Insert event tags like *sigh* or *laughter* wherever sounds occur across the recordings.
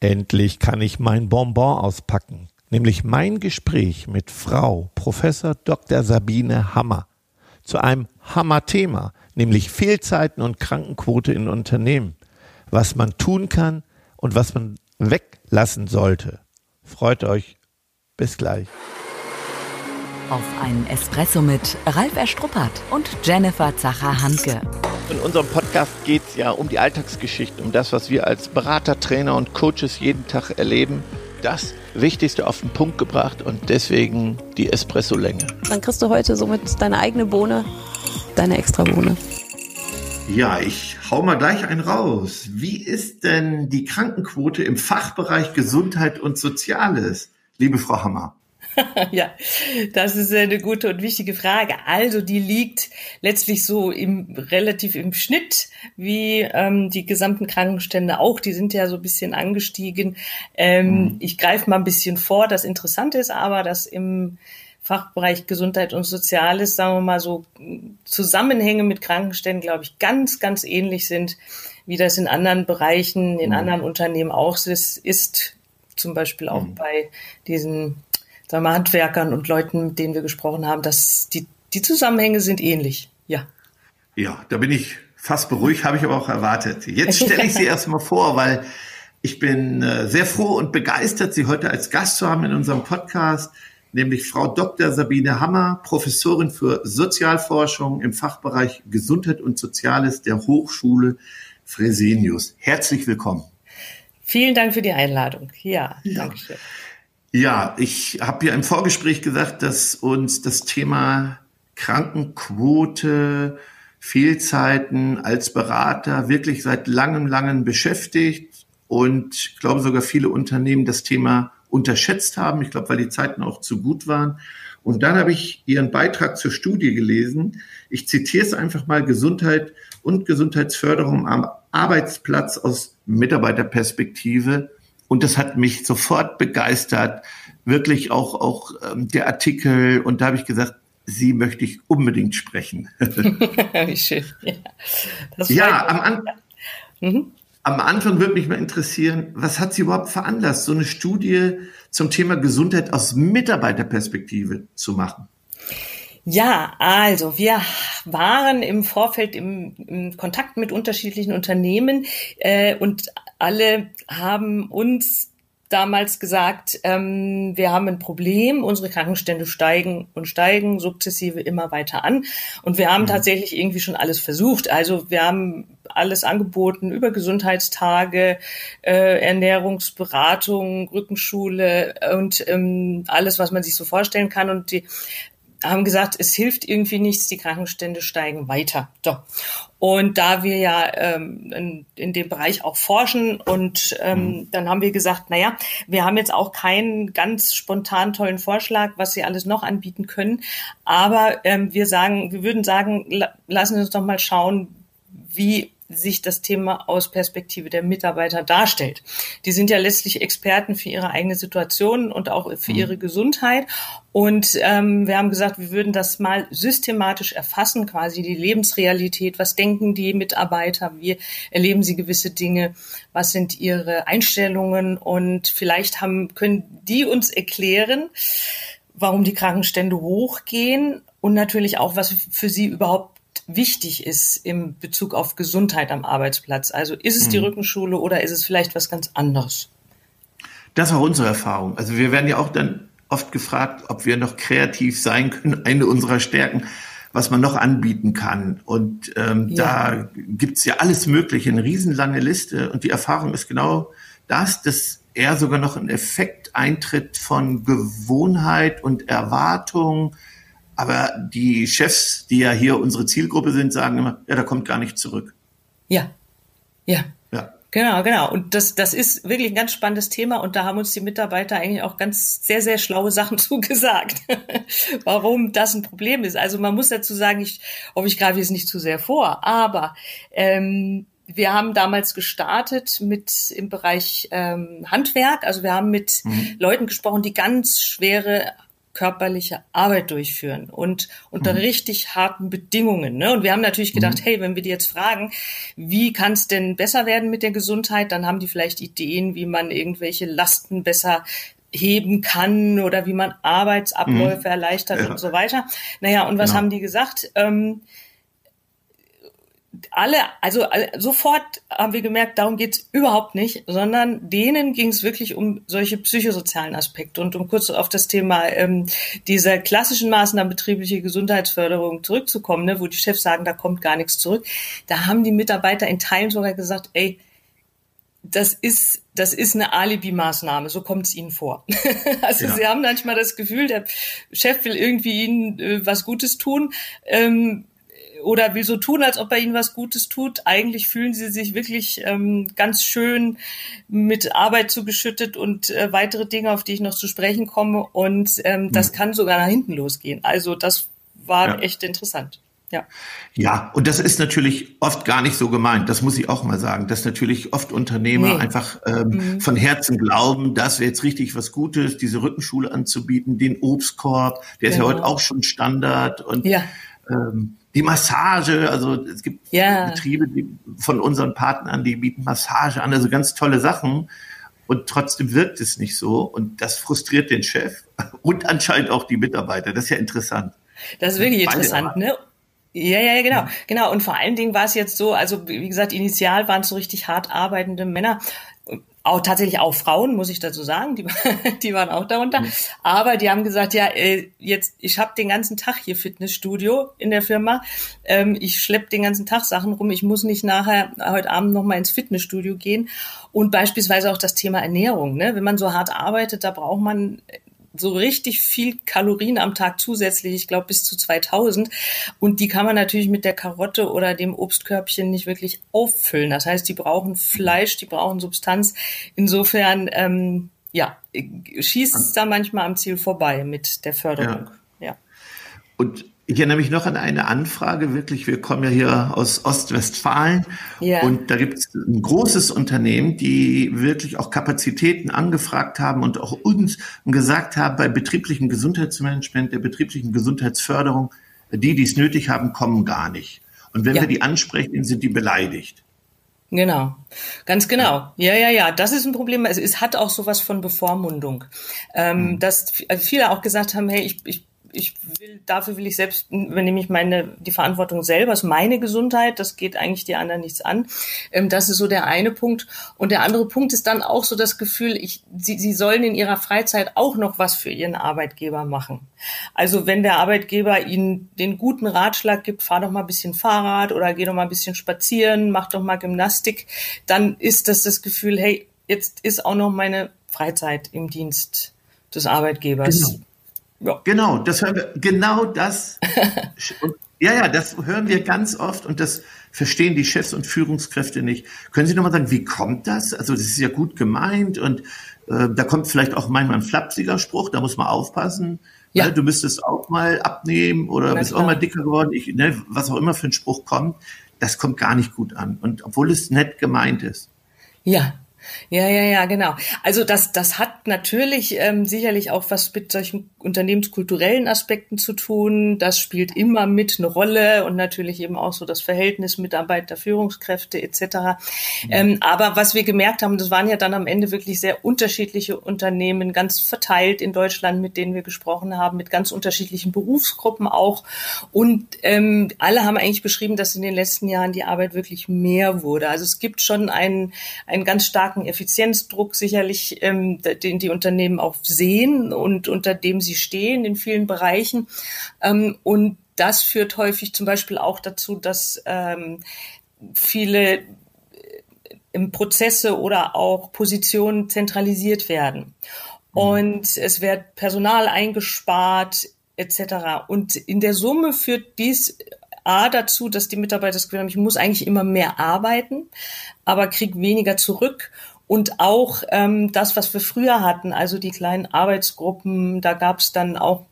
Endlich kann ich mein Bonbon auspacken, nämlich mein Gespräch mit Frau Professor Dr. Sabine Hammer zu einem Hammerthema, nämlich Fehlzeiten und Krankenquote in Unternehmen, was man tun kann und was man weglassen sollte. Freut euch. Bis gleich. Auf einen Espresso mit Ralf Erstruppert und Jennifer Zacher-Hanke. In unserem Podcast geht es ja um die Alltagsgeschichte, um das, was wir als Berater, Trainer und Coaches jeden Tag erleben. Das Wichtigste auf den Punkt gebracht und deswegen die Espresso-Länge. Dann kriegst du heute somit deine eigene Bohne, deine extra Bohne. Ja, ich hau mal gleich einen raus. Wie ist denn die Krankenquote im Fachbereich Gesundheit und Soziales, liebe Frau Hammer? *laughs* ja, das ist eine gute und wichtige Frage. Also die liegt letztlich so im relativ im Schnitt wie ähm, die gesamten Krankenstände auch. Die sind ja so ein bisschen angestiegen. Ähm, mhm. Ich greife mal ein bisschen vor. Das Interessante ist aber, dass im Fachbereich Gesundheit und Soziales, sagen wir mal so, Zusammenhänge mit Krankenständen, glaube ich, ganz, ganz ähnlich sind, wie das in anderen Bereichen, in mhm. anderen Unternehmen auch ist, ist zum Beispiel auch mhm. bei diesen sagen wir, Handwerkern und Leuten, mit denen wir gesprochen haben, dass die, die Zusammenhänge sind ähnlich. Ja. Ja, da bin ich fast beruhigt, habe ich aber auch erwartet. Jetzt stelle ich Sie *laughs* erstmal vor, weil ich bin äh, sehr froh und begeistert, Sie heute als Gast zu haben in unserem Podcast, nämlich Frau Dr. Sabine Hammer, Professorin für Sozialforschung im Fachbereich Gesundheit und Soziales der Hochschule Fresenius. Herzlich willkommen. Vielen Dank für die Einladung. Ja, ja. danke schön. Ja, ich habe ja im Vorgespräch gesagt, dass uns das Thema Krankenquote, Fehlzeiten als Berater wirklich seit langem, langem beschäftigt und ich glaube sogar viele Unternehmen das Thema unterschätzt haben. Ich glaube, weil die Zeiten auch zu gut waren. Und dann habe ich Ihren Beitrag zur Studie gelesen. Ich zitiere es einfach mal Gesundheit und Gesundheitsförderung am Arbeitsplatz aus Mitarbeiterperspektive. Und das hat mich sofort begeistert. Wirklich auch, auch ähm, der Artikel. Und da habe ich gesagt, Sie möchte ich unbedingt sprechen. *laughs* *laughs* Wie schön. Ja, ja am, An mhm. am Anfang würde mich mal interessieren, was hat Sie überhaupt veranlasst, so eine Studie zum Thema Gesundheit aus Mitarbeiterperspektive zu machen? Ja, also wir waren im Vorfeld im, im Kontakt mit unterschiedlichen Unternehmen äh, und alle haben uns damals gesagt, ähm, wir haben ein Problem, unsere Krankenstände steigen und steigen sukzessive immer weiter an. Und wir haben mhm. tatsächlich irgendwie schon alles versucht. Also wir haben alles angeboten über Gesundheitstage, äh, Ernährungsberatung, Rückenschule und ähm, alles, was man sich so vorstellen kann. Und die haben gesagt, es hilft irgendwie nichts, die Krankenstände steigen weiter. So. Und da wir ja ähm, in, in dem Bereich auch forschen und ähm, mhm. dann haben wir gesagt, naja, wir haben jetzt auch keinen ganz spontan tollen Vorschlag, was sie alles noch anbieten können. Aber ähm, wir sagen, wir würden sagen, la lassen Sie uns doch mal schauen, wie sich das Thema aus Perspektive der Mitarbeiter darstellt. Die sind ja letztlich Experten für ihre eigene Situation und auch für mhm. ihre Gesundheit. Und ähm, wir haben gesagt, wir würden das mal systematisch erfassen, quasi die Lebensrealität. Was denken die Mitarbeiter? Wie erleben sie gewisse Dinge? Was sind ihre Einstellungen? Und vielleicht haben, können die uns erklären, warum die Krankenstände hochgehen und natürlich auch, was für sie überhaupt wichtig ist im Bezug auf Gesundheit am Arbeitsplatz. Also ist es die mhm. Rückenschule oder ist es vielleicht was ganz anderes? Das war unsere Erfahrung. Also wir werden ja auch dann oft gefragt, ob wir noch kreativ sein können, *laughs* eine unserer Stärken, was man noch anbieten kann. Und ähm, ja. da gibt's ja alles Mögliche, eine riesenlange Liste. Und die Erfahrung ist genau das, dass eher sogar noch ein Effekt eintritt von Gewohnheit und Erwartung, aber die Chefs, die ja hier unsere Zielgruppe sind, sagen immer, ja, da kommt gar nicht zurück. Ja, ja. Ja. Genau, genau. Und das, das ist wirklich ein ganz spannendes Thema und da haben uns die Mitarbeiter eigentlich auch ganz sehr, sehr schlaue Sachen *laughs* zugesagt, *laughs* warum das ein Problem ist. Also man muss dazu sagen, ich hoffe, ich greife jetzt nicht zu sehr vor, aber ähm, wir haben damals gestartet mit im Bereich ähm, Handwerk. Also wir haben mit mhm. Leuten gesprochen, die ganz schwere körperliche Arbeit durchführen und unter mhm. richtig harten Bedingungen. Ne? Und wir haben natürlich gedacht, mhm. hey, wenn wir die jetzt fragen, wie kann es denn besser werden mit der Gesundheit, dann haben die vielleicht Ideen, wie man irgendwelche Lasten besser heben kann oder wie man Arbeitsabläufe mhm. erleichtert ja. und so weiter. Naja, und was genau. haben die gesagt? Ähm, alle, also sofort haben wir gemerkt, darum geht's überhaupt nicht, sondern denen ging es wirklich um solche psychosozialen Aspekte. Und um kurz auf das Thema ähm, dieser klassischen Maßnahmen betriebliche Gesundheitsförderung zurückzukommen, ne, wo die Chefs sagen, da kommt gar nichts zurück, da haben die Mitarbeiter in Teilen sogar gesagt, ey, das ist, das ist eine Alibi-Maßnahme, so kommt es ihnen vor. *laughs* also ja. sie haben manchmal das Gefühl, der Chef will irgendwie ihnen äh, was Gutes tun. Ähm, oder will so tun, als ob er ihnen was Gutes tut. Eigentlich fühlen sie sich wirklich ähm, ganz schön mit Arbeit zugeschüttet und äh, weitere Dinge, auf die ich noch zu sprechen komme. Und ähm, mhm. das kann sogar nach hinten losgehen. Also das war ja. echt interessant. Ja. Ja, und das ist natürlich oft gar nicht so gemeint. Das muss ich auch mal sagen, dass natürlich oft Unternehmer nee. einfach ähm, mhm. von Herzen glauben, das wäre jetzt richtig was Gutes, diese Rückenschule anzubieten, den Obstkorb, der genau. ist ja genau. heute auch schon Standard und ja. ähm, die Massage, also es gibt ja. Betriebe die, von unseren Partnern, die bieten Massage an, also ganz tolle Sachen. Und trotzdem wirkt es nicht so. Und das frustriert den Chef *laughs* und anscheinend auch die Mitarbeiter. Das ist ja interessant. Das ist wirklich Beide interessant, ne? Ja, ja, ja, genau. Genau. Und vor allen Dingen war es jetzt so, also wie gesagt, initial waren es so richtig hart arbeitende Männer auch tatsächlich auch Frauen, muss ich dazu sagen, die, *laughs* die waren auch darunter. Mhm. Aber die haben gesagt, ja, äh, jetzt, ich habe den ganzen Tag hier Fitnessstudio in der Firma. Ähm, ich schlepp den ganzen Tag Sachen rum. Ich muss nicht nachher heute Abend nochmal ins Fitnessstudio gehen. Und beispielsweise auch das Thema Ernährung. Ne? Wenn man so hart arbeitet, da braucht man so richtig viel Kalorien am Tag zusätzlich, ich glaube bis zu 2000. Und die kann man natürlich mit der Karotte oder dem Obstkörbchen nicht wirklich auffüllen. Das heißt, die brauchen Fleisch, die brauchen Substanz. Insofern, ähm, ja, schießt es da manchmal am Ziel vorbei mit der Förderung. Ja. ja. Und ich erinnere mich noch an eine Anfrage, wirklich, wir kommen ja hier aus Ostwestfalen yeah. und da gibt es ein großes Unternehmen, die wirklich auch Kapazitäten angefragt haben und auch uns gesagt haben, bei betrieblichem Gesundheitsmanagement, der betrieblichen Gesundheitsförderung, die, die es nötig haben, kommen gar nicht. Und wenn ja. wir die ansprechen, sind die beleidigt. Genau, ganz genau. Ja, ja, ja, das ist ein Problem. Also es hat auch sowas von Bevormundung, ähm, mhm. dass viele auch gesagt haben, hey, ich, ich ich will, dafür will ich selbst, übernehme ich meine, die Verantwortung selber, ist meine Gesundheit, das geht eigentlich die anderen nichts an. Ähm, das ist so der eine Punkt. Und der andere Punkt ist dann auch so das Gefühl, ich, sie, sie sollen in ihrer Freizeit auch noch was für ihren Arbeitgeber machen. Also wenn der Arbeitgeber ihnen den guten Ratschlag gibt, fahr doch mal ein bisschen Fahrrad oder geh doch mal ein bisschen spazieren, mach doch mal Gymnastik, dann ist das das Gefühl, hey, jetzt ist auch noch meine Freizeit im Dienst des Arbeitgebers. Genau. Ja. Genau, das hören wir, genau das. *laughs* ja, ja, das hören wir ganz oft und das verstehen die Chefs und Führungskräfte nicht. Können Sie nochmal sagen, wie kommt das? Also das ist ja gut gemeint und äh, da kommt vielleicht auch manchmal ein flapsiger Spruch, da muss man aufpassen. Ja. Ne, du müsstest auch mal abnehmen oder Na bist klar. auch mal dicker geworden, ich, ne, was auch immer für ein Spruch kommt, das kommt gar nicht gut an. Und obwohl es nett gemeint ist. Ja, ja, ja, ja, genau. Also das, das hat natürlich ähm, sicherlich auch was mit solchen unternehmenskulturellen Aspekten zu tun. Das spielt immer mit eine Rolle und natürlich eben auch so das Verhältnis Mitarbeiter, Führungskräfte etc. Mhm. Ähm, aber was wir gemerkt haben, das waren ja dann am Ende wirklich sehr unterschiedliche Unternehmen, ganz verteilt in Deutschland, mit denen wir gesprochen haben, mit ganz unterschiedlichen Berufsgruppen auch. Und ähm, alle haben eigentlich beschrieben, dass in den letzten Jahren die Arbeit wirklich mehr wurde. Also es gibt schon einen, einen ganz starken starken Effizienzdruck sicherlich, ähm, den die Unternehmen auch sehen und unter dem sie stehen in vielen Bereichen. Ähm, und das führt häufig zum Beispiel auch dazu, dass ähm, viele äh, Prozesse oder auch Positionen zentralisiert werden. Mhm. Und es wird Personal eingespart, etc. Und in der Summe führt dies A dazu, dass die Mitarbeiter das Gefühl haben, ich muss eigentlich immer mehr arbeiten, aber krieg weniger zurück. Und auch ähm, das, was wir früher hatten, also die kleinen Arbeitsgruppen, da gab es dann auch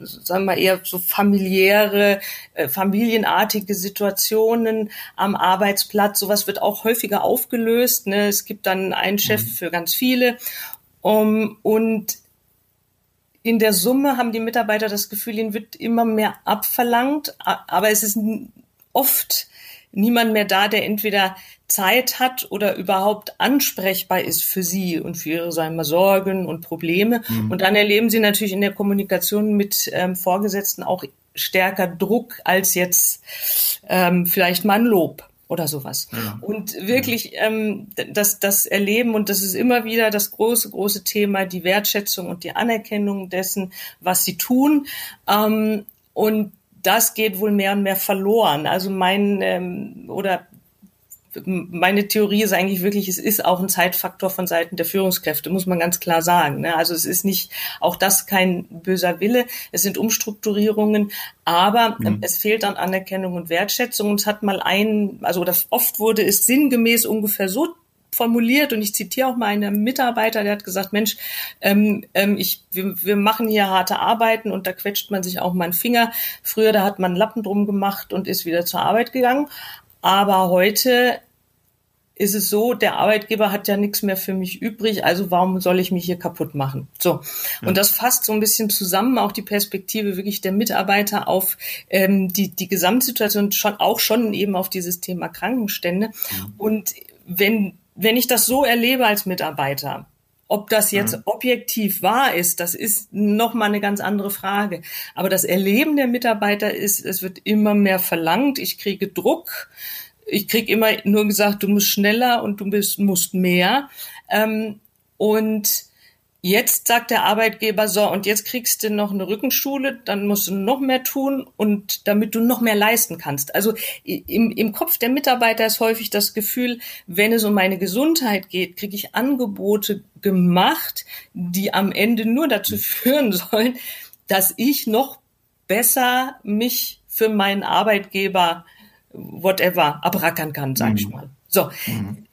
sagen wir eher so familiäre, äh, familienartige Situationen am Arbeitsplatz. Sowas wird auch häufiger aufgelöst. Ne? Es gibt dann einen Chef mhm. für ganz viele. Um, und in der Summe haben die Mitarbeiter das Gefühl, ihnen wird immer mehr abverlangt, aber es ist oft niemand mehr da, der entweder Zeit hat oder überhaupt ansprechbar ist für sie und für ihre sagen wir, Sorgen und Probleme. Mhm. Und dann erleben sie natürlich in der Kommunikation mit ähm, Vorgesetzten auch stärker Druck als jetzt ähm, vielleicht mal ein Lob oder sowas. Ja. Und wirklich ähm, das, das Erleben, und das ist immer wieder das große, große Thema, die Wertschätzung und die Anerkennung dessen, was sie tun. Ähm, und das geht wohl mehr und mehr verloren. Also mein ähm, oder meine Theorie ist eigentlich wirklich, es ist auch ein Zeitfaktor von Seiten der Führungskräfte, muss man ganz klar sagen. Ne? Also es ist nicht auch das kein böser Wille, es sind Umstrukturierungen, aber mhm. es fehlt an Anerkennung und Wertschätzung. Und es hat mal ein, also das oft wurde es sinngemäß ungefähr so formuliert und ich zitiere auch mal einen Mitarbeiter, der hat gesagt, Mensch, ähm, ähm, ich, wir, wir machen hier harte Arbeiten und da quetscht man sich auch mal einen Finger. Früher, da hat man einen Lappen drum gemacht und ist wieder zur Arbeit gegangen. Aber heute ist es so, der Arbeitgeber hat ja nichts mehr für mich übrig, also warum soll ich mich hier kaputt machen? So. Und das fasst so ein bisschen zusammen auch die Perspektive wirklich der Mitarbeiter auf ähm, die, die Gesamtsituation, schon auch schon eben auf dieses Thema Krankenstände. Mhm. Und wenn, wenn ich das so erlebe als Mitarbeiter, ob das jetzt mhm. objektiv wahr ist, das ist nochmal eine ganz andere Frage. Aber das Erleben der Mitarbeiter ist, es wird immer mehr verlangt. Ich kriege Druck ich krieg immer nur gesagt, du musst schneller und du bist, musst mehr. Ähm, und jetzt sagt der Arbeitgeber so, und jetzt kriegst du noch eine Rückenschule, dann musst du noch mehr tun und damit du noch mehr leisten kannst. Also im, im Kopf der Mitarbeiter ist häufig das Gefühl, wenn es um meine Gesundheit geht, kriege ich Angebote gemacht, die am Ende nur dazu führen *laughs* sollen, dass ich noch besser mich für meinen Arbeitgeber whatever abrackern kann, sage ich mhm. mal. So. Mhm.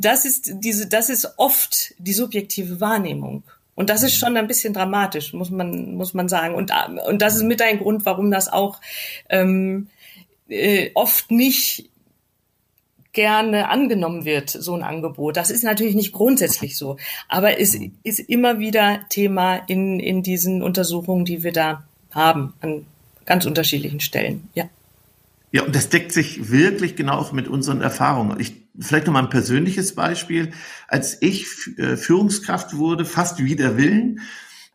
Das ist diese, das ist oft die subjektive Wahrnehmung. Und das ist schon ein bisschen dramatisch, muss man, muss man sagen. Und, und das ist mit ein Grund, warum das auch ähm, äh, oft nicht gerne angenommen wird, so ein Angebot. Das ist natürlich nicht grundsätzlich so, aber es ist immer wieder Thema in, in diesen Untersuchungen, die wir da haben, an ganz unterschiedlichen Stellen. Ja. Ja, und das deckt sich wirklich genau auch mit unseren Erfahrungen. Ich, vielleicht noch mal ein persönliches Beispiel. Als ich äh, Führungskraft wurde, fast wider Willen,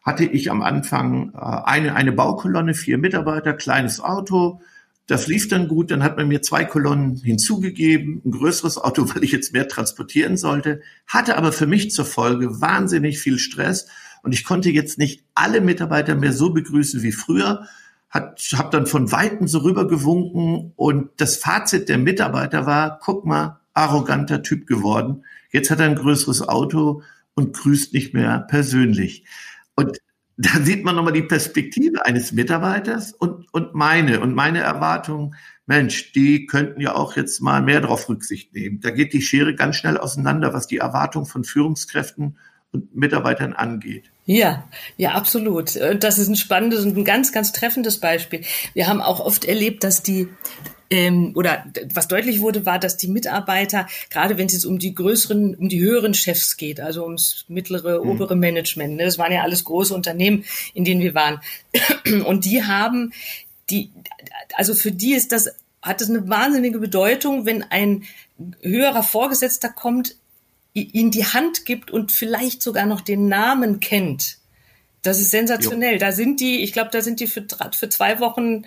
hatte ich am Anfang äh, eine, eine Baukolonne, vier Mitarbeiter, kleines Auto. Das lief dann gut. Dann hat man mir zwei Kolonnen hinzugegeben, ein größeres Auto, *laughs* weil ich jetzt mehr transportieren sollte, hatte aber für mich zur Folge wahnsinnig viel Stress. Und ich konnte jetzt nicht alle Mitarbeiter mehr so begrüßen wie früher, hat, habe dann von Weitem so rübergewunken und das Fazit der Mitarbeiter war, guck mal, arroganter Typ geworden. Jetzt hat er ein größeres Auto und grüßt nicht mehr persönlich. Und da sieht man nochmal die Perspektive eines Mitarbeiters und, und meine und meine Erwartungen. Mensch, die könnten ja auch jetzt mal mehr darauf Rücksicht nehmen. Da geht die Schere ganz schnell auseinander, was die Erwartung von Führungskräften und Mitarbeitern angeht. Ja, ja, absolut. Das ist ein spannendes und ein ganz, ganz treffendes Beispiel. Wir haben auch oft erlebt, dass die ähm, oder was deutlich wurde, war, dass die Mitarbeiter, gerade wenn es jetzt um die größeren, um die höheren Chefs geht, also ums mittlere, mhm. obere Management, ne, das waren ja alles große Unternehmen, in denen wir waren, *clears throat* und die haben die, also für die ist das hat es eine wahnsinnige Bedeutung, wenn ein höherer Vorgesetzter kommt, ihnen die Hand gibt und vielleicht sogar noch den Namen kennt. Das ist sensationell. Jo. Da sind die, ich glaube, da sind die für, für zwei Wochen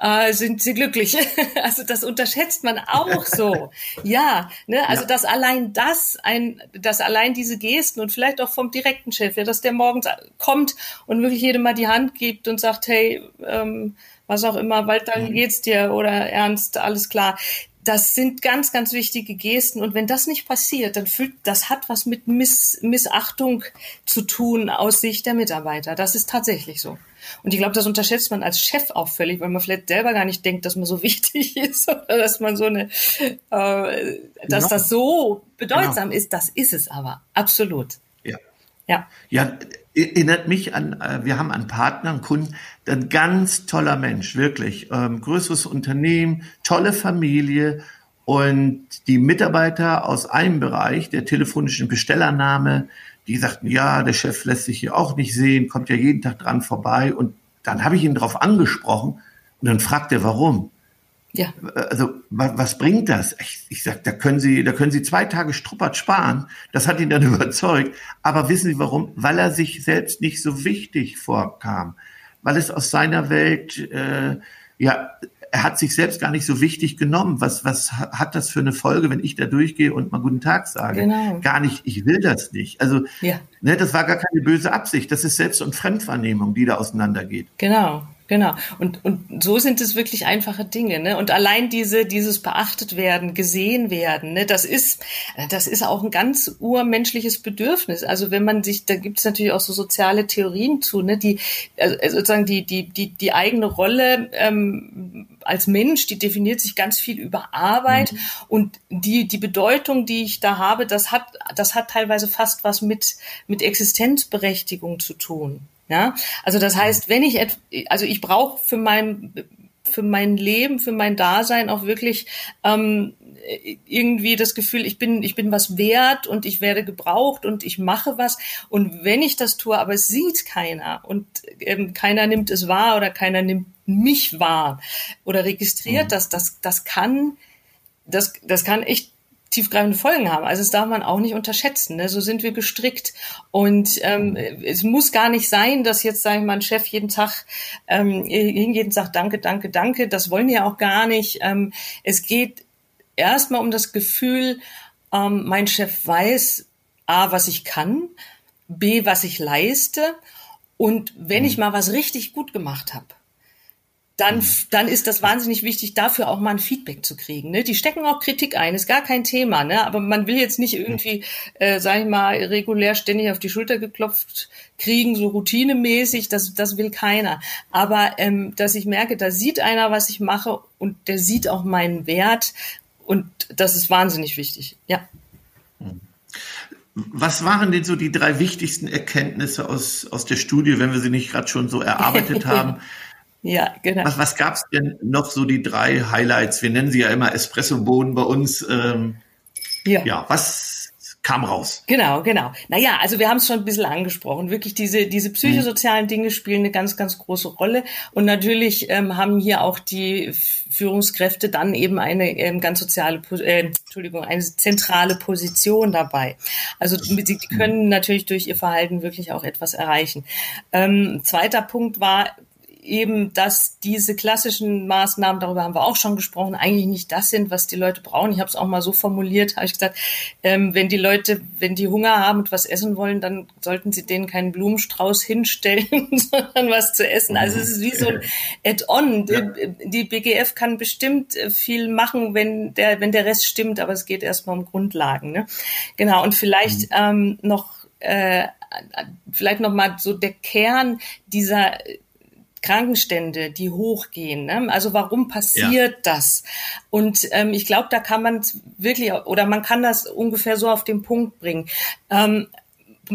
äh, sind sie glücklich. *laughs* also das unterschätzt man auch so. ja, ne, also ja. dass allein das ein, dass allein diese Gesten und vielleicht auch vom direkten Chef, ja, dass der morgens kommt und wirklich jedem mal die Hand gibt und sagt, hey, ähm, was auch immer, Walter, wie mhm. geht's dir oder Ernst, alles klar das sind ganz, ganz wichtige Gesten. Und wenn das nicht passiert, dann fühlt, das hat was mit Miss, Missachtung zu tun aus Sicht der Mitarbeiter. Das ist tatsächlich so. Und ich glaube, das unterschätzt man als Chef auch völlig, weil man vielleicht selber gar nicht denkt, dass man so *laughs* wichtig ist oder dass man so eine, äh, dass genau. das so bedeutsam genau. ist. Das ist es aber. Absolut. Ja. Ja. Ja, erinnert mich an, äh, wir haben einen Partner, einen Kunden, ein ganz toller Mensch, wirklich. Ähm, größeres Unternehmen, tolle Familie. Und die Mitarbeiter aus einem Bereich, der telefonischen Bestellernahme, die sagten, ja, der Chef lässt sich hier auch nicht sehen, kommt ja jeden Tag dran vorbei. Und dann habe ich ihn darauf angesprochen und dann fragt er, warum. Ja. Also was, was bringt das? Ich, ich sag, da können Sie, da können Sie zwei Tage Struppert sparen. Das hat ihn dann *laughs* überzeugt. Aber wissen Sie warum? Weil er sich selbst nicht so wichtig vorkam, weil es aus seiner Welt äh, ja er hat sich selbst gar nicht so wichtig genommen. Was, was hat das für eine Folge, wenn ich da durchgehe und mal guten Tag sage? Genau. Gar nicht, ich will das nicht. Also, ja. ne, das war gar keine böse Absicht. Das ist Selbst- und Fremdwahrnehmung, die da auseinandergeht. Genau. Genau. Und, und so sind es wirklich einfache Dinge. Ne? Und allein diese, dieses beachtet werden, gesehen werden, ne? das ist, das ist auch ein ganz urmenschliches Bedürfnis. Also wenn man sich, da gibt es natürlich auch so soziale Theorien zu, ne? die also sozusagen die, die, die, die eigene Rolle ähm, als Mensch, die definiert sich ganz viel über Arbeit mhm. und die, die Bedeutung, die ich da habe, das hat, das hat teilweise fast was mit, mit Existenzberechtigung zu tun. Ja, also das heißt, wenn ich, also ich brauche für mein für mein Leben, für mein Dasein auch wirklich ähm, irgendwie das Gefühl, ich bin, ich bin was wert und ich werde gebraucht und ich mache was. Und wenn ich das tue, aber es sieht keiner und ähm, keiner nimmt es wahr oder keiner nimmt mich wahr oder registriert mhm. das, das, das kann, das, das kann echt tiefgreifende Folgen haben. Also das darf man auch nicht unterschätzen. Ne? So sind wir gestrickt. Und ähm, es muss gar nicht sein, dass jetzt, sage ich mal, ein Chef jeden Tag ähm, hingeht sagt, danke, danke, danke. Das wollen wir ja auch gar nicht. Ähm, es geht erstmal um das Gefühl, ähm, mein Chef weiß, A, was ich kann, B, was ich leiste. Und wenn ich mhm. mal was richtig gut gemacht habe, dann, mhm. dann ist das wahnsinnig wichtig, dafür auch mal ein Feedback zu kriegen. Ne? Die stecken auch Kritik ein, ist gar kein Thema, ne? aber man will jetzt nicht irgendwie, äh, sag ich mal, regulär ständig auf die Schulter geklopft kriegen, so routinemäßig, das, das will keiner. Aber ähm, dass ich merke, da sieht einer, was ich mache und der sieht auch meinen Wert und das ist wahnsinnig wichtig, ja. Was waren denn so die drei wichtigsten Erkenntnisse aus, aus der Studie, wenn wir sie nicht gerade schon so erarbeitet *laughs* haben? Ja, genau. Was, was gab es denn noch so die drei Highlights? Wir nennen sie ja immer Espresso-Bohnen bei uns. Ähm, ja. ja, was kam raus. Genau, genau. Naja, also wir haben es schon ein bisschen angesprochen. Wirklich diese, diese psychosozialen Dinge spielen eine ganz, ganz große Rolle. Und natürlich ähm, haben hier auch die Führungskräfte dann eben eine ähm, ganz soziale, äh, Entschuldigung, eine zentrale Position dabei. Also sie die können natürlich durch ihr Verhalten wirklich auch etwas erreichen. Ähm, zweiter Punkt war, eben, dass diese klassischen Maßnahmen, darüber haben wir auch schon gesprochen, eigentlich nicht das sind, was die Leute brauchen. Ich habe es auch mal so formuliert, *laughs* habe ich gesagt, ähm, wenn die Leute, wenn die Hunger haben und was essen wollen, dann sollten sie denen keinen Blumenstrauß *laughs* hinstellen, sondern was zu essen. Also es ist wie so ein *laughs* Add-on. Ja. Die BGF kann bestimmt äh, viel machen, wenn der, wenn der Rest stimmt, aber es geht erstmal um Grundlagen. Ne? Genau, und vielleicht mhm. ähm, noch äh, vielleicht noch mal so der Kern dieser Krankenstände, die hochgehen. Ne? Also warum passiert ja. das? Und ähm, ich glaube, da kann man wirklich oder man kann das ungefähr so auf den Punkt bringen. Ähm,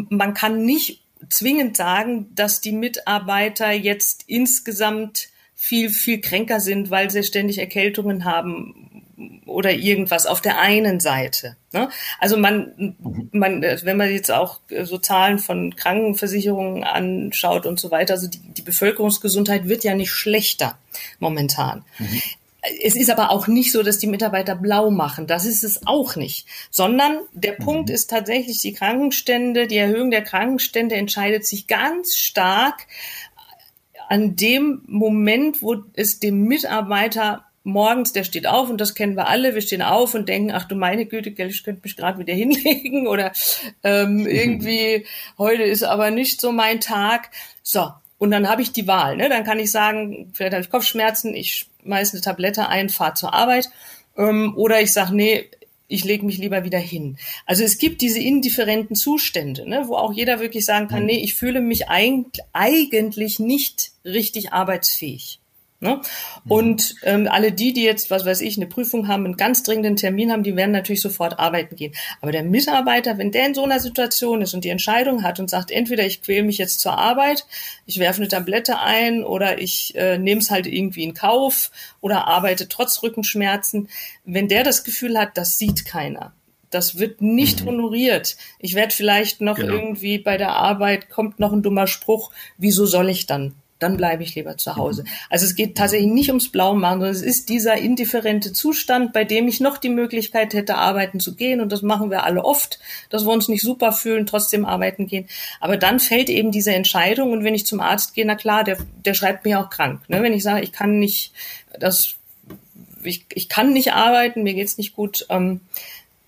man kann nicht zwingend sagen, dass die Mitarbeiter jetzt insgesamt viel, viel kränker sind, weil sie ständig Erkältungen haben oder irgendwas auf der einen Seite. Ne? Also man, man, wenn man jetzt auch so Zahlen von Krankenversicherungen anschaut und so weiter, also die, die Bevölkerungsgesundheit wird ja nicht schlechter momentan. Mhm. Es ist aber auch nicht so, dass die Mitarbeiter blau machen. Das ist es auch nicht. Sondern der mhm. Punkt ist tatsächlich die Krankenstände, die Erhöhung der Krankenstände entscheidet sich ganz stark an dem Moment, wo es dem Mitarbeiter morgens, der steht auf und das kennen wir alle, wir stehen auf und denken, ach du meine Güte, ich könnte mich gerade wieder *laughs* hinlegen oder ähm, *laughs* irgendwie, heute ist aber nicht so mein Tag. So, und dann habe ich die Wahl. Ne? Dann kann ich sagen, vielleicht habe ich Kopfschmerzen, ich schmeiße eine Tablette ein, fahre zur Arbeit. Ähm, oder ich sage, nee, ich lege mich lieber wieder hin. Also es gibt diese indifferenten Zustände, ne, wo auch jeder wirklich sagen kann, mhm. nee, ich fühle mich eigentlich nicht richtig arbeitsfähig. Ne? Mhm. Und ähm, alle die, die jetzt, was weiß ich, eine Prüfung haben, einen ganz dringenden Termin haben, die werden natürlich sofort arbeiten gehen. Aber der Mitarbeiter, wenn der in so einer Situation ist und die Entscheidung hat und sagt, entweder ich quäle mich jetzt zur Arbeit, ich werfe eine Tablette ein oder ich äh, nehme es halt irgendwie in Kauf oder arbeite trotz Rückenschmerzen, wenn der das Gefühl hat, das sieht keiner. Das wird nicht mhm. honoriert. Ich werde vielleicht noch genau. irgendwie bei der Arbeit, kommt noch ein dummer Spruch, wieso soll ich dann? Dann bleibe ich lieber zu Hause. Mhm. Also es geht tatsächlich nicht ums Blaumachen, sondern es ist dieser indifferente Zustand, bei dem ich noch die Möglichkeit hätte, arbeiten zu gehen. Und das machen wir alle oft, dass wir uns nicht super fühlen, trotzdem arbeiten gehen. Aber dann fällt eben diese Entscheidung. Und wenn ich zum Arzt gehe, na klar, der, der schreibt mir auch krank. Ne? Wenn ich sage, ich kann nicht, das, ich, ich kann nicht arbeiten, mir geht's nicht gut, ähm,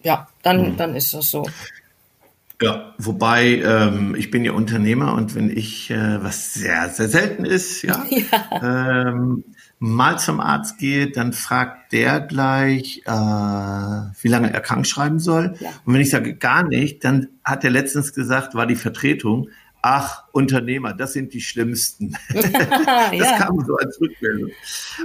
ja, dann, mhm. dann ist das so. Ja, wobei ähm, ich bin ja Unternehmer und wenn ich, äh, was sehr, sehr selten ist, ja, *laughs* ja. Ähm, mal zum Arzt gehe, dann fragt der gleich, äh, wie lange er krank schreiben soll. Ja. Und wenn ich sage gar nicht, dann hat er letztens gesagt, war die Vertretung, ach, Unternehmer, das sind die Schlimmsten. *laughs* das ja. kam so als Rückmeldung.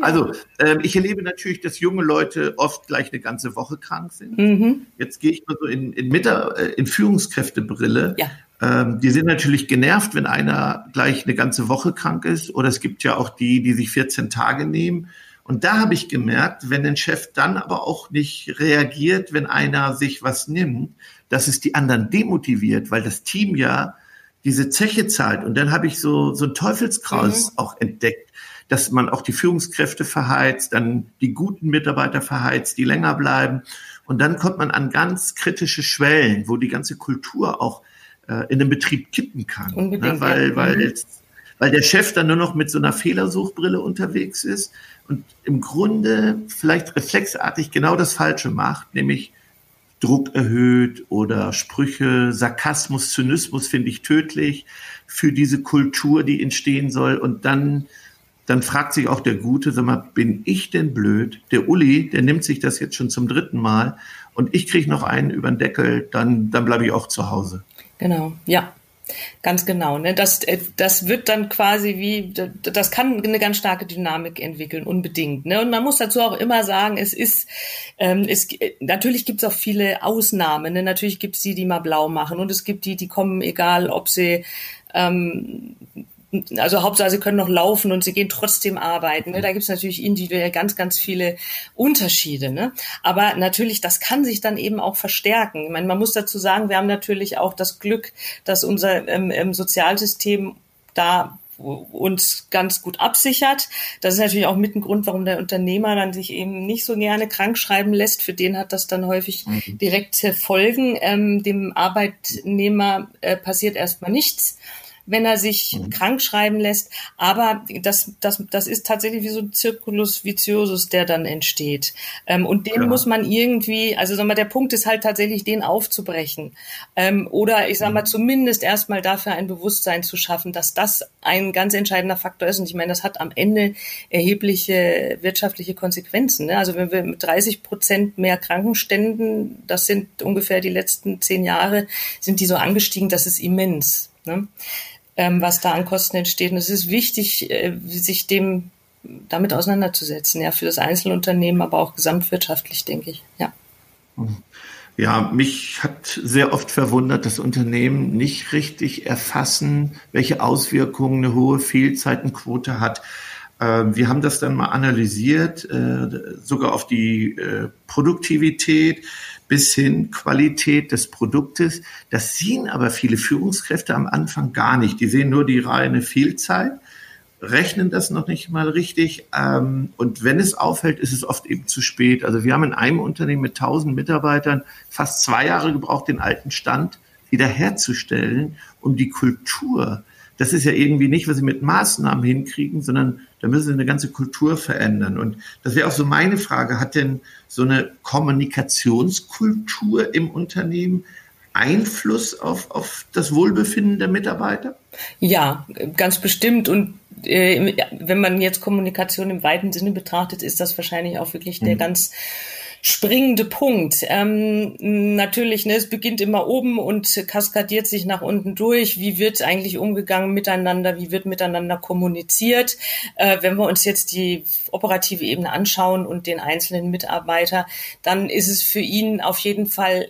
Also, ähm, ich erlebe natürlich, dass junge Leute oft gleich eine ganze Woche krank sind. Mhm. Jetzt gehe ich mal so in, in, Mitter, äh, in Führungskräftebrille. Ja. Ähm, die sind natürlich genervt, wenn einer gleich eine ganze Woche krank ist. Oder es gibt ja auch die, die sich 14 Tage nehmen. Und da habe ich gemerkt, wenn ein Chef dann aber auch nicht reagiert, wenn einer sich was nimmt, dass es die anderen demotiviert, weil das Team ja diese Zeche zahlt. Und dann habe ich so, so ein Teufelskreis mhm. auch entdeckt, dass man auch die Führungskräfte verheizt, dann die guten Mitarbeiter verheizt, die länger bleiben. Und dann kommt man an ganz kritische Schwellen, wo die ganze Kultur auch äh, in den Betrieb kippen kann. ne? Weil, ja. weil, mhm. weil der Chef dann nur noch mit so einer Fehlersuchbrille unterwegs ist und im Grunde vielleicht reflexartig genau das Falsche macht, nämlich Druck erhöht oder Sprüche, Sarkasmus, Zynismus finde ich tödlich für diese Kultur, die entstehen soll. Und dann, dann fragt sich auch der Gute, sag mal, bin ich denn blöd? Der Uli, der nimmt sich das jetzt schon zum dritten Mal und ich kriege noch einen über den Deckel, dann, dann bleibe ich auch zu Hause. Genau, ja. Ganz genau. Ne? Das, äh, das wird dann quasi wie, das kann eine ganz starke Dynamik entwickeln, unbedingt. Ne? Und man muss dazu auch immer sagen, es ist, ähm, es, natürlich gibt es auch viele Ausnahmen. Ne? Natürlich gibt es die, die mal blau machen und es gibt die, die kommen, egal ob sie ähm, also Hauptsache, sie können noch laufen und sie gehen trotzdem arbeiten. Ne? Da gibt es natürlich individuell ganz, ganz viele Unterschiede. Ne? Aber natürlich, das kann sich dann eben auch verstärken. Ich meine, man muss dazu sagen, wir haben natürlich auch das Glück, dass unser ähm, Sozialsystem da uns ganz gut absichert. Das ist natürlich auch mit ein Grund, warum der Unternehmer dann sich eben nicht so gerne krank schreiben lässt. Für den hat das dann häufig mhm. direkte Folgen. Ähm, dem Arbeitnehmer äh, passiert erstmal nichts wenn er sich mhm. krank schreiben lässt. Aber das, das, das ist tatsächlich wie so ein Circulus viciosus, der dann entsteht. Ähm, und den ja. muss man irgendwie, also sag mal, der Punkt ist halt tatsächlich, den aufzubrechen. Ähm, oder ich sag mal, mhm. zumindest erstmal dafür ein Bewusstsein zu schaffen, dass das ein ganz entscheidender Faktor ist. Und ich meine, das hat am Ende erhebliche wirtschaftliche Konsequenzen. Ne? Also wenn wir mit 30 Prozent mehr Krankenständen, das sind ungefähr die letzten zehn Jahre, sind die so angestiegen, das ist immens. Ne? Ähm, was da an Kosten entsteht. Und es ist wichtig, äh, sich dem damit auseinanderzusetzen, ja, für das Einzelunternehmen, aber auch gesamtwirtschaftlich, denke ich, ja. Ja, mich hat sehr oft verwundert, dass Unternehmen nicht richtig erfassen, welche Auswirkungen eine hohe Fehlzeitenquote hat. Ähm, wir haben das dann mal analysiert, äh, sogar auf die äh, Produktivität bis hin Qualität des Produktes. Das sehen aber viele Führungskräfte am Anfang gar nicht. Die sehen nur die reine Fehlzeit, rechnen das noch nicht mal richtig. Ähm, und wenn es auffällt, ist es oft eben zu spät. Also wir haben in einem Unternehmen mit 1000 Mitarbeitern fast zwei Jahre gebraucht, den alten Stand wiederherzustellen, um die Kultur das ist ja irgendwie nicht, was sie mit Maßnahmen hinkriegen, sondern da müssen sie eine ganze Kultur verändern. Und das wäre auch so meine Frage, hat denn so eine Kommunikationskultur im Unternehmen Einfluss auf, auf das Wohlbefinden der Mitarbeiter? Ja, ganz bestimmt. Und äh, wenn man jetzt Kommunikation im weiten Sinne betrachtet, ist das wahrscheinlich auch wirklich mhm. der ganz springende Punkt. Ähm, natürlich, ne, es beginnt immer oben und kaskadiert sich nach unten durch. Wie wird eigentlich umgegangen miteinander? Wie wird miteinander kommuniziert? Äh, wenn wir uns jetzt die operative Ebene anschauen und den einzelnen Mitarbeiter, dann ist es für ihn auf jeden Fall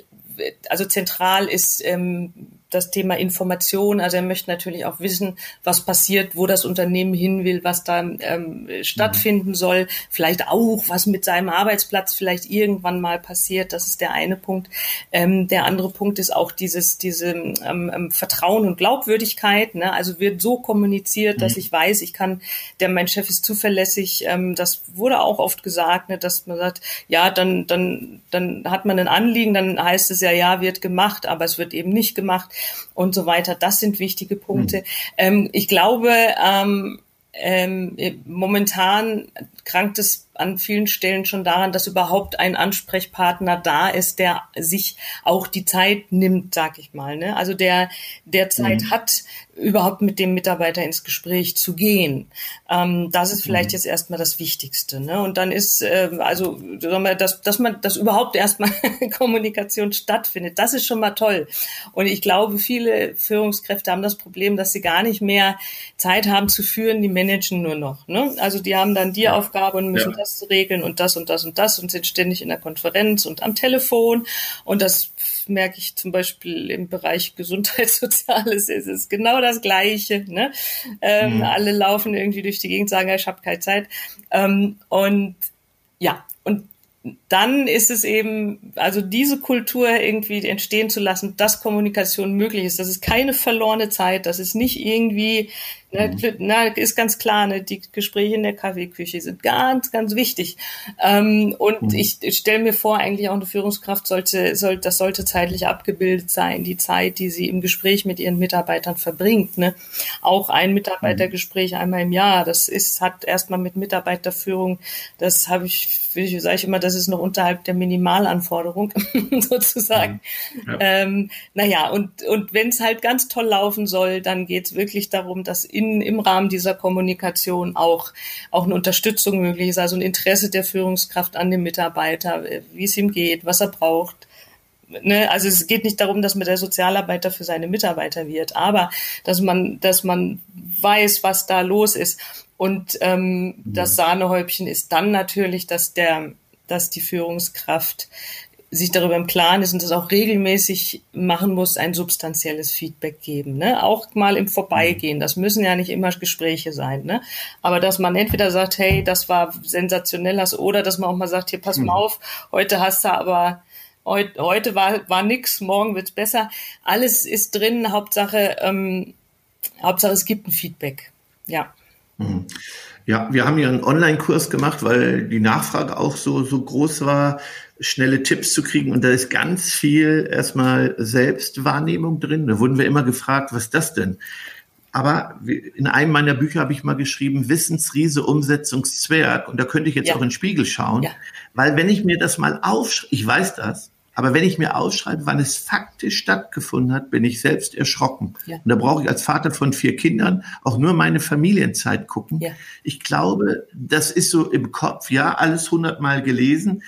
also zentral ist ähm, das Thema Information. Also er möchte natürlich auch wissen, was passiert, wo das Unternehmen hin will, was da ähm, stattfinden mhm. soll. Vielleicht auch, was mit seinem Arbeitsplatz vielleicht irgendwann mal passiert. Das ist der eine Punkt. Ähm, der andere Punkt ist auch dieses, diese ähm, ähm Vertrauen und Glaubwürdigkeit. Ne? Also wird so kommuniziert, mhm. dass ich weiß, ich kann, der mein Chef ist zuverlässig. Ähm, das wurde auch oft gesagt, ne, dass man sagt, ja, dann, dann, dann hat man ein Anliegen, dann heißt es ja, ja, wird gemacht, aber es wird eben nicht gemacht und so weiter. Das sind wichtige Punkte. Mhm. Ähm, ich glaube, ähm, ähm, momentan krankt es an vielen Stellen schon daran, dass überhaupt ein Ansprechpartner da ist, der sich auch die Zeit nimmt, sag ich mal. Ne? Also der, der Zeit mhm. hat, überhaupt mit dem Mitarbeiter ins Gespräch zu gehen. Ähm, das ist vielleicht mhm. jetzt erstmal das Wichtigste. Ne? Und dann ist, äh, also, dass, dass man, dass überhaupt erstmal *laughs* Kommunikation stattfindet, das ist schon mal toll. Und ich glaube, viele Führungskräfte haben das Problem, dass sie gar nicht mehr Zeit haben zu führen, die managen nur noch. Ne? Also die haben dann die Aufgabe und müssen ja. das regeln und das und das und das und sind ständig in der Konferenz und am Telefon. Und das merke ich zum Beispiel im Bereich Gesundheitssoziales *laughs* ist es genau das Gleiche. Ne? Ähm, mhm. Alle laufen irgendwie durch die Gegend, sagen, ich habe keine Zeit. Ähm, und ja, und dann ist es eben, also diese Kultur irgendwie entstehen zu lassen, dass Kommunikation möglich ist. Das ist keine verlorene Zeit. Das ist nicht irgendwie na, mhm. na, ist ganz klar, ne, die Gespräche in der Kaffeeküche sind ganz, ganz wichtig. Ähm, und mhm. ich, ich stelle mir vor, eigentlich auch eine Führungskraft sollte, soll, das sollte zeitlich abgebildet sein, die Zeit, die sie im Gespräch mit ihren Mitarbeitern verbringt. Ne? Auch ein Mitarbeitergespräch einmal im Jahr, das ist, hat erstmal mit Mitarbeiterführung, das habe ich, sage ich immer, das ist noch unterhalb der Minimalanforderung *laughs* sozusagen. Mhm. Ja. Ähm, naja, und, und wenn es halt ganz toll laufen soll, dann geht es wirklich darum, dass in in, im Rahmen dieser Kommunikation auch, auch eine Unterstützung möglich ist, also ein Interesse der Führungskraft an dem Mitarbeiter, wie es ihm geht, was er braucht. Ne? Also es geht nicht darum, dass man der Sozialarbeiter für seine Mitarbeiter wird, aber dass man, dass man weiß, was da los ist. Und ähm, mhm. das Sahnehäubchen ist dann natürlich, dass der, dass die Führungskraft sich darüber im Klaren ist und das auch regelmäßig machen muss, ein substanzielles Feedback geben. Ne? Auch mal im Vorbeigehen. Das müssen ja nicht immer Gespräche sein. Ne? Aber dass man entweder sagt, hey, das war sensationell, oder dass man auch mal sagt, hier, pass mal mhm. auf, heute hast du aber heute, heute war, war nix, morgen wird's besser. Alles ist drin, Hauptsache, ähm, Hauptsache es gibt ein Feedback. Ja. Mhm. Ja, wir haben ja einen Online-Kurs gemacht, weil die Nachfrage auch so, so groß war schnelle Tipps zu kriegen. Und da ist ganz viel erstmal Selbstwahrnehmung drin. Da wurden wir immer gefragt, was ist das denn? Aber in einem meiner Bücher habe ich mal geschrieben, Wissensriese, Umsetzungszwerg. Und da könnte ich jetzt ja. auch in den Spiegel schauen. Ja. Weil wenn ich mir das mal aufschreibe, ich weiß das, aber wenn ich mir aufschreibe, wann es faktisch stattgefunden hat, bin ich selbst erschrocken. Ja. Und da brauche ich als Vater von vier Kindern auch nur meine Familienzeit gucken. Ja. Ich glaube, das ist so im Kopf, ja, alles hundertmal gelesen.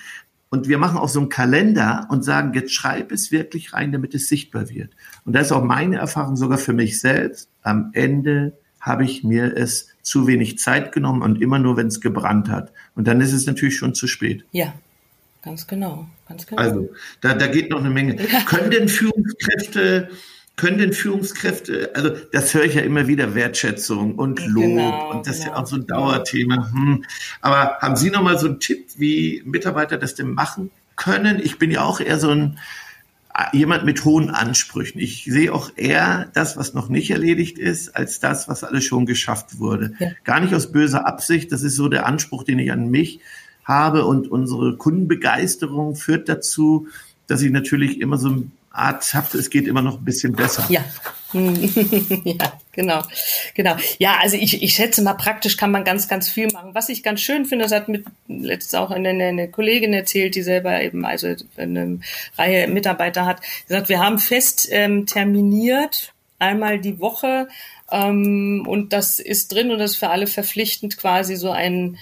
Und wir machen auch so einen Kalender und sagen, jetzt schreib es wirklich rein, damit es sichtbar wird. Und da ist auch meine Erfahrung sogar für mich selbst. Am Ende habe ich mir es zu wenig Zeit genommen und immer nur, wenn es gebrannt hat. Und dann ist es natürlich schon zu spät. Ja, ganz genau. Ganz genau. Also, da, da geht noch eine Menge. Ja. Können denn Führungskräfte können denn Führungskräfte, also das höre ich ja immer wieder, Wertschätzung und Lob genau, und das genau. ist ja genau. auch so ein Dauerthema. Hm. Aber haben Sie noch mal so einen Tipp, wie Mitarbeiter das denn machen können? Ich bin ja auch eher so ein jemand mit hohen Ansprüchen. Ich sehe auch eher das, was noch nicht erledigt ist, als das, was alles schon geschafft wurde. Ja. Gar nicht aus böser Absicht. Das ist so der Anspruch, den ich an mich habe und unsere Kundenbegeisterung führt dazu, dass ich natürlich immer so ein Habe, es geht immer noch ein bisschen besser. Ja. *laughs* ja, genau, genau. Ja, also ich, ich schätze mal, praktisch kann man ganz, ganz viel machen. Was ich ganz schön finde, das hat mit letztens auch eine, eine Kollegin erzählt, die selber eben also eine Reihe Mitarbeiter hat, gesagt, wir haben fest ähm, terminiert, einmal die Woche, ähm, und das ist drin und das ist für alle verpflichtend quasi so ein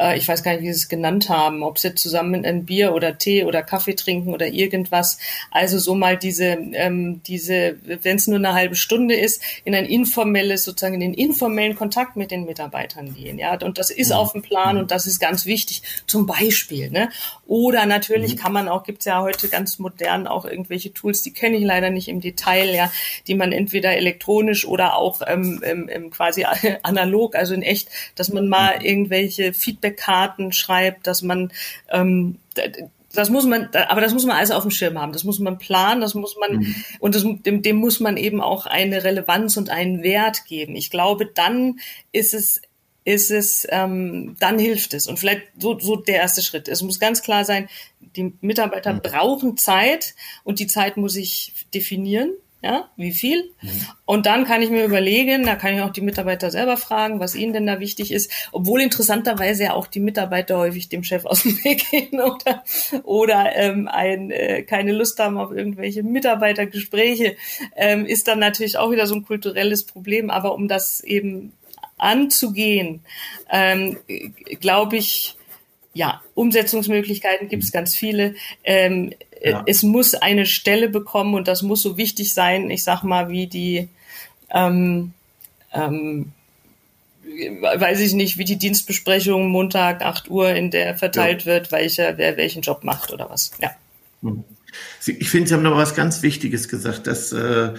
äh, ich weiß gar nicht, wie sie es genannt haben, ob sie zusammen ein Bier oder Tee oder Kaffee trinken oder irgendwas. Also so mal diese, ähm, diese, wenn es nur eine halbe Stunde ist, in ein informelles, sozusagen in den informellen Kontakt mit den Mitarbeitern gehen. Ja, und das ist mhm. auf dem Plan und das ist ganz wichtig. Zum Beispiel, ne? Oder natürlich mhm. kann man auch, gibt's ja heute ganz modern auch irgendwelche Tools, die kenne ich leider nicht im Detail, ja, die man entweder elektronisch oder auch ähm, ähm, quasi *laughs* analog, also in echt, dass man mal mhm. irgendwelche Feedback-Karten schreibt, dass man ähm, das muss man, aber das muss man alles auf dem Schirm haben. Das muss man planen, das muss man, mhm. und das, dem, dem muss man eben auch eine Relevanz und einen Wert geben. Ich glaube, dann ist es, ist es, ähm, dann hilft es. Und vielleicht so, so der erste Schritt. Es muss ganz klar sein, die Mitarbeiter mhm. brauchen Zeit und die Zeit muss ich definieren. Ja, wie viel? Und dann kann ich mir überlegen, da kann ich auch die Mitarbeiter selber fragen, was ihnen denn da wichtig ist, obwohl interessanterweise ja auch die Mitarbeiter häufig dem Chef aus dem *laughs* Weg gehen oder, oder ähm, ein, äh, keine Lust haben auf irgendwelche Mitarbeitergespräche, ähm, ist dann natürlich auch wieder so ein kulturelles Problem. Aber um das eben anzugehen, ähm, glaube ich, ja, Umsetzungsmöglichkeiten gibt es ganz viele. Ähm, ja. Es muss eine Stelle bekommen und das muss so wichtig sein, ich sag mal, wie die, ähm, ähm, weiß ich nicht, wie die Dienstbesprechung Montag 8 Uhr, in der verteilt ja. wird, welcher, wer welchen Job macht oder was. Ja. Hm. Ich finde, Sie haben noch was ganz Wichtiges gesagt, dass äh,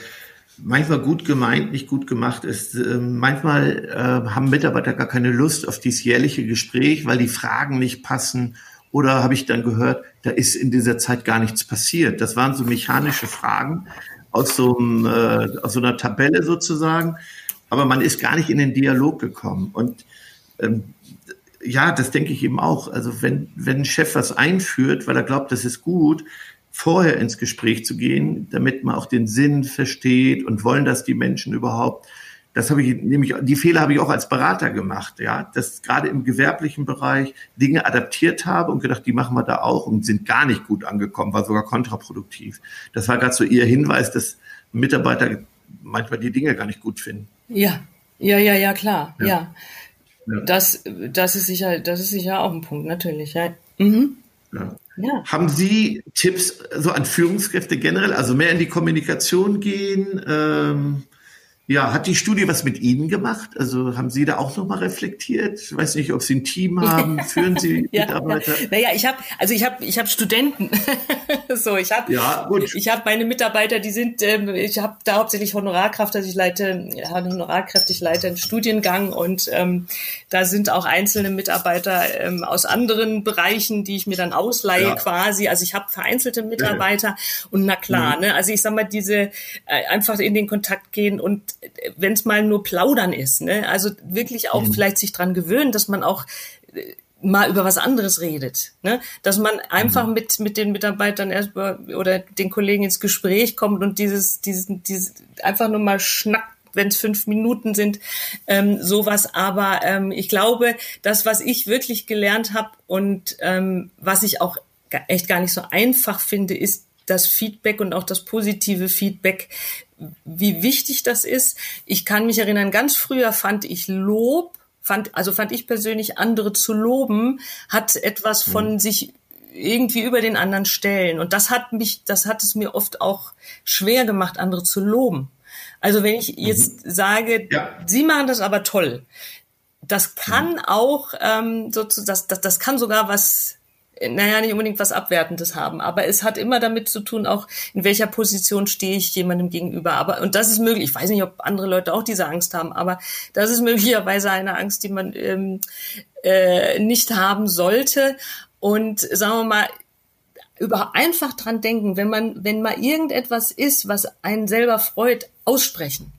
manchmal gut gemeint, nicht gut gemacht ist. Ähm, manchmal äh, haben Mitarbeiter gar keine Lust auf dieses jährliche Gespräch, weil die Fragen nicht passen. Oder habe ich dann gehört, da ist in dieser Zeit gar nichts passiert. Das waren so mechanische Fragen aus so, einem, äh, aus so einer Tabelle sozusagen. Aber man ist gar nicht in den Dialog gekommen. Und ähm, ja, das denke ich eben auch. Also wenn, wenn ein Chef was einführt, weil er glaubt, das ist gut, vorher ins Gespräch zu gehen, damit man auch den Sinn versteht und wollen das die Menschen überhaupt. Das habe ich nämlich, die Fehler habe ich auch als Berater gemacht, ja, dass gerade im gewerblichen Bereich Dinge adaptiert habe und gedacht, die machen wir da auch und sind gar nicht gut angekommen, war sogar kontraproduktiv. Das war gerade so ihr Hinweis, dass Mitarbeiter manchmal die Dinge gar nicht gut finden. Ja, ja, ja, ja, klar, ja. ja. ja. Das, das ist sicher, das ist sicher auch ein Punkt, natürlich, ja. Mhm. ja. Ja. Haben Sie Tipps so an Führungskräfte generell, also mehr in die Kommunikation gehen? Ähm, ja, hat die Studie was mit Ihnen gemacht? Also haben Sie da auch nochmal reflektiert? Ich weiß nicht, ob Sie ein Team haben. Führen Sie *laughs* ja, Mitarbeiter? Ja. Naja, ich habe, also ich habe, ich habe Studenten. *laughs* so, ich habe, ja, gut. ich habe meine Mitarbeiter, die sind, ähm, ich habe da hauptsächlich Honorarkraft, also ich leite, Honorarkraft, ich leite einen Studiengang und ähm, da sind auch einzelne Mitarbeiter ähm, aus anderen Bereichen, die ich mir dann ausleihe ja. quasi. Also ich habe vereinzelte Mitarbeiter ja. und na klar, mhm. ne, also ich sag mal diese äh, einfach in den Kontakt gehen und wenn es mal nur plaudern ist, ne? Also wirklich auch mhm. vielleicht sich dran gewöhnen, dass man auch äh, mal über was anderes redet, ne? Dass man einfach mhm. mit mit den Mitarbeitern erstmal oder den Kollegen ins Gespräch kommt und dieses dieses dieses einfach nur mal schnackt wenn es fünf Minuten sind, ähm, sowas. Aber ähm, ich glaube, das, was ich wirklich gelernt habe und ähm, was ich auch echt gar nicht so einfach finde, ist das Feedback und auch das positive Feedback wie wichtig das ist. Ich kann mich erinnern, ganz früher fand ich Lob, fand, also fand ich persönlich, andere zu loben, hat etwas von mhm. sich irgendwie über den anderen stellen. Und das hat mich, das hat es mir oft auch schwer gemacht, andere zu loben. Also wenn ich jetzt mhm. sage, ja. Sie machen das aber toll, das kann mhm. auch ähm, sozusagen, das, das, das kann sogar was naja, nicht unbedingt was Abwertendes haben, aber es hat immer damit zu tun, auch in welcher Position stehe ich jemandem gegenüber. Aber, und das ist möglich, ich weiß nicht, ob andere Leute auch diese Angst haben, aber das ist möglicherweise eine Angst, die man ähm, äh, nicht haben sollte. Und sagen wir mal, über einfach dran denken, wenn man, wenn mal irgendetwas ist, was einen selber freut, aussprechen.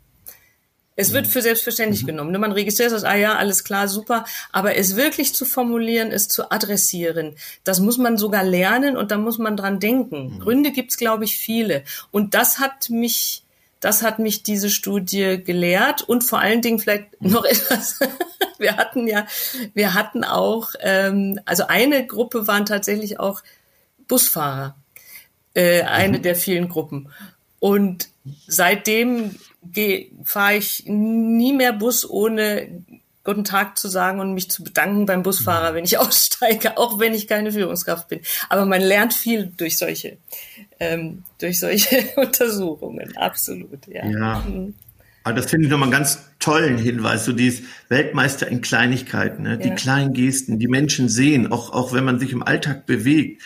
Es wird mhm. für selbstverständlich mhm. genommen. Ne? Man registriert das, ah ja, alles klar, super. Aber es wirklich zu formulieren, es zu adressieren, das muss man sogar lernen und da muss man dran denken. Mhm. Gründe gibt's, glaube ich, viele. Und das hat mich, das hat mich diese Studie gelehrt und vor allen Dingen vielleicht mhm. noch *laughs* etwas. wir hatten ja, wir hatten auch, ähm, also eine Gruppe waren tatsächlich auch Busfahrer, äh, eine mhm. der vielen Gruppen. Und seitdem fahre ich nie mehr Bus ohne guten Tag zu sagen und mich zu bedanken beim Busfahrer, wenn ich *laughs* aussteige, auch wenn ich keine Führungskraft bin. Aber man lernt viel durch solche, ähm, durch solche *laughs* Untersuchungen, absolut. Ja. ja. Mhm. Aber das finde ich nochmal einen ganz tollen Hinweis, so dieses Weltmeister in Kleinigkeiten, ne? die ja. kleinen Gesten, die Menschen sehen, auch, auch wenn man sich im Alltag bewegt.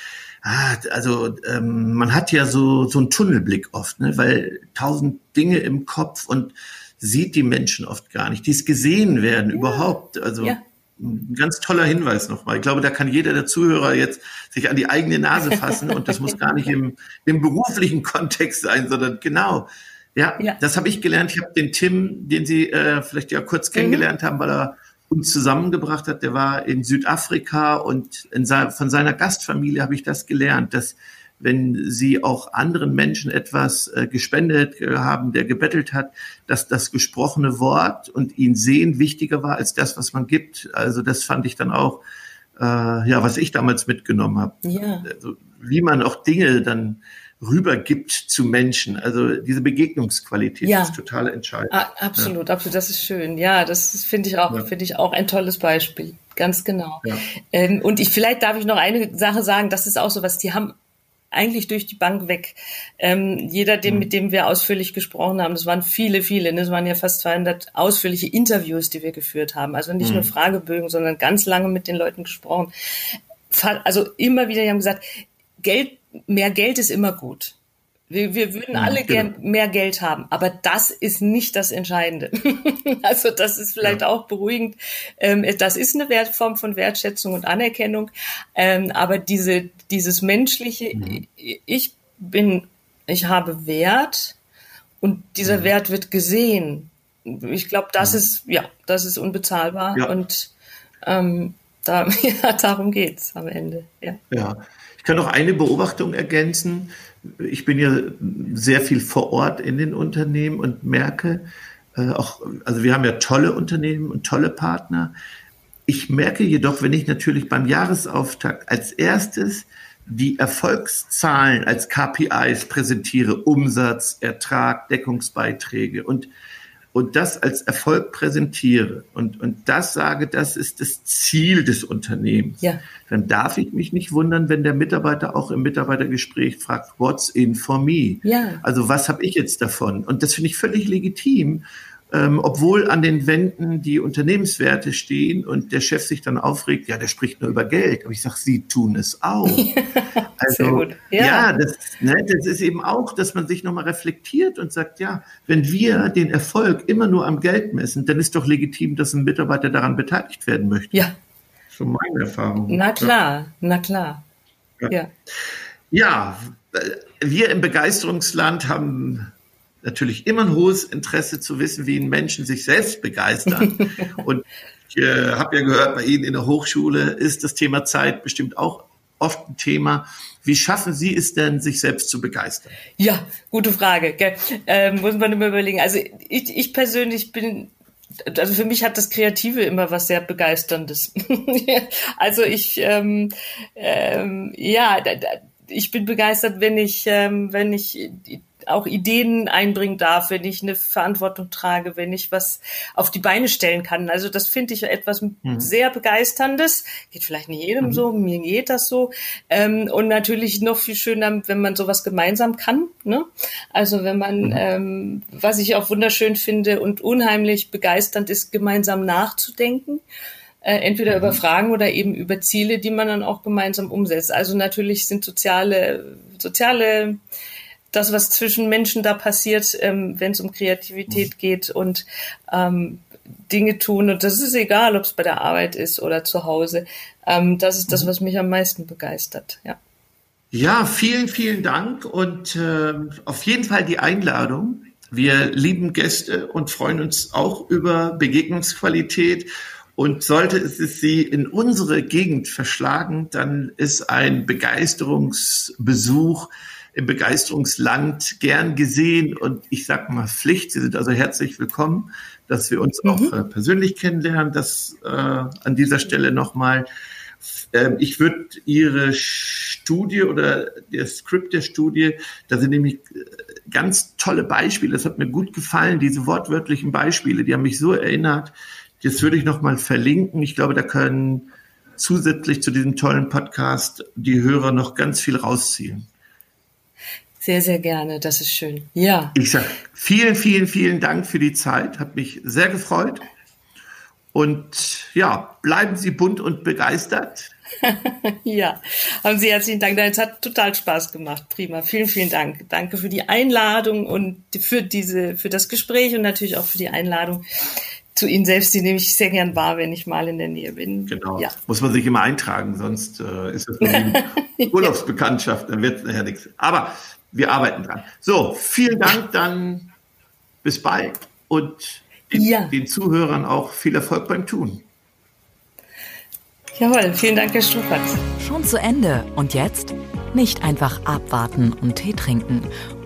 Ah, also ähm, man hat ja so, so einen Tunnelblick oft, ne? weil tausend Dinge im Kopf und sieht die Menschen oft gar nicht, die es gesehen werden ja. überhaupt. Also ja. ein ganz toller Hinweis nochmal. Ich glaube, da kann jeder der Zuhörer jetzt sich an die eigene Nase fassen und das muss gar nicht im, im beruflichen Kontext sein, sondern genau. Ja, ja. das habe ich gelernt. Ich habe den Tim, den Sie äh, vielleicht ja kurz kennengelernt mhm. haben, weil er uns zusammengebracht hat. Der war in Südafrika und in sein, von seiner Gastfamilie habe ich das gelernt, dass wenn sie auch anderen Menschen etwas äh, gespendet äh, haben, der gebettelt hat, dass das gesprochene Wort und ihn sehen wichtiger war als das, was man gibt. Also das fand ich dann auch, äh, ja, was ich damals mitgenommen habe. Ja. Also, wie man auch Dinge dann rübergibt zu Menschen. Also diese Begegnungsqualität ja. ist total entscheidend. Ah, absolut, ja. absolut. Das ist schön. Ja, das finde ich auch, ja. finde ich auch ein tolles Beispiel. Ganz genau. Ähm, und ich vielleicht darf ich noch eine Sache sagen. Das ist auch so was. Die haben eigentlich durch die Bank weg. Ähm, jeder, dem, mhm. mit dem wir ausführlich gesprochen haben, das waren viele, viele, ne? das waren ja fast 200 ausführliche Interviews, die wir geführt haben. Also nicht mhm. nur Fragebögen, sondern ganz lange mit den Leuten gesprochen. Also immer wieder, die haben gesagt, Geld, mehr Geld ist immer gut. Wir, wir würden alle genau. gern mehr Geld haben, aber das ist nicht das Entscheidende. *laughs* also das ist vielleicht ja. auch beruhigend. Ähm, das ist eine Wertform von Wertschätzung und Anerkennung, ähm, aber diese dieses menschliche, mhm. ich bin, ich habe Wert und dieser mhm. Wert wird gesehen. Ich glaube, das mhm. ist ja, das ist unbezahlbar ja. und ähm, da, *laughs* ja, darum geht's am Ende. Ja. ja. Ich kann noch eine Beobachtung ergänzen ich bin ja sehr viel vor Ort in den Unternehmen und merke äh, auch, also wir haben ja tolle Unternehmen und tolle Partner. Ich merke jedoch, wenn ich natürlich beim Jahresauftakt als erstes die Erfolgszahlen als KPIs präsentiere, Umsatz, Ertrag, Deckungsbeiträge und und das als Erfolg präsentiere und, und das sage, das ist das Ziel des Unternehmens, ja. dann darf ich mich nicht wundern, wenn der Mitarbeiter auch im Mitarbeitergespräch fragt, what's in for me? Ja. Also was habe ich jetzt davon? Und das finde ich völlig legitim ähm, obwohl an den Wänden die Unternehmenswerte stehen und der Chef sich dann aufregt, ja, der spricht nur über Geld. Aber ich sage, Sie tun es auch. *laughs* also, ja, ja das, ne, das ist eben auch, dass man sich nochmal reflektiert und sagt, ja, wenn wir den Erfolg immer nur am Geld messen, dann ist doch legitim, dass ein Mitarbeiter daran beteiligt werden möchte. Ja. So meine Erfahrung. Na klar, ja. na klar. Ja. ja. ja, wir im Begeisterungsland haben natürlich immer ein hohes Interesse zu wissen, wie Menschen sich selbst begeistern. *laughs* Und ich äh, habe ja gehört, bei Ihnen in der Hochschule ist das Thema Zeit bestimmt auch oft ein Thema. Wie schaffen Sie es denn, sich selbst zu begeistern? Ja, gute Frage. Ähm, muss man immer überlegen. Also ich, ich persönlich bin also für mich hat das Kreative immer was sehr Begeisterndes. *laughs* also ich, ähm, ähm, ja, ich bin begeistert, wenn ich, ähm, wenn ich auch Ideen einbringen darf, wenn ich eine Verantwortung trage, wenn ich was auf die Beine stellen kann. Also das finde ich etwas mhm. sehr begeisterndes. Geht vielleicht nicht jedem mhm. so, mir geht das so. Ähm, und natürlich noch viel schöner, wenn man sowas gemeinsam kann. Ne? Also wenn man, mhm. ähm, was ich auch wunderschön finde und unheimlich begeisternd ist, gemeinsam nachzudenken äh, entweder mhm. über Fragen oder eben über Ziele, die man dann auch gemeinsam umsetzt. Also natürlich sind soziale, soziale das, was zwischen Menschen da passiert, ähm, wenn es um Kreativität mhm. geht und ähm, Dinge tun. Und das ist egal, ob es bei der Arbeit ist oder zu Hause. Ähm, das ist das, mhm. was mich am meisten begeistert. Ja. Ja, vielen, vielen Dank und äh, auf jeden Fall die Einladung. Wir lieben Gäste und freuen uns auch über Begegnungsqualität. Und sollte es Sie in unsere Gegend verschlagen, dann ist ein Begeisterungsbesuch im Begeisterungsland gern gesehen und ich sag mal Pflicht. Sie sind also herzlich willkommen, dass wir uns mhm. auch äh, persönlich kennenlernen. Das äh, an dieser Stelle nochmal. Ähm, ich würde Ihre Studie oder der Skript der Studie, da sind nämlich äh, ganz tolle Beispiele. Das hat mir gut gefallen, diese wortwörtlichen Beispiele, die haben mich so erinnert Jetzt würde ich noch mal verlinken. Ich glaube, da können zusätzlich zu diesem tollen Podcast die Hörer noch ganz viel rausziehen. Sehr, sehr gerne. Das ist schön. Ja. Ich sage vielen, vielen, vielen Dank für die Zeit. Hat mich sehr gefreut. Und ja, bleiben Sie bunt und begeistert. *laughs* ja, haben Sie herzlichen Dank. Es hat total Spaß gemacht. Prima. Vielen, vielen Dank. Danke für die Einladung und für diese, für das Gespräch und natürlich auch für die Einladung zu Ihnen selbst. Die nehme ich sehr gern wahr, wenn ich mal in der Nähe bin. Genau. Ja. Muss man sich immer eintragen, sonst äh, ist es *laughs* eine Urlaubsbekanntschaft, dann wird es nachher nichts. Aber wir arbeiten dran. So, vielen Dank, dann bis bald und den, ja. den Zuhörern auch viel Erfolg beim Tun. Jawohl, vielen Dank, Herr Struppert. Schon zu Ende. Und jetzt? Nicht einfach abwarten und Tee trinken.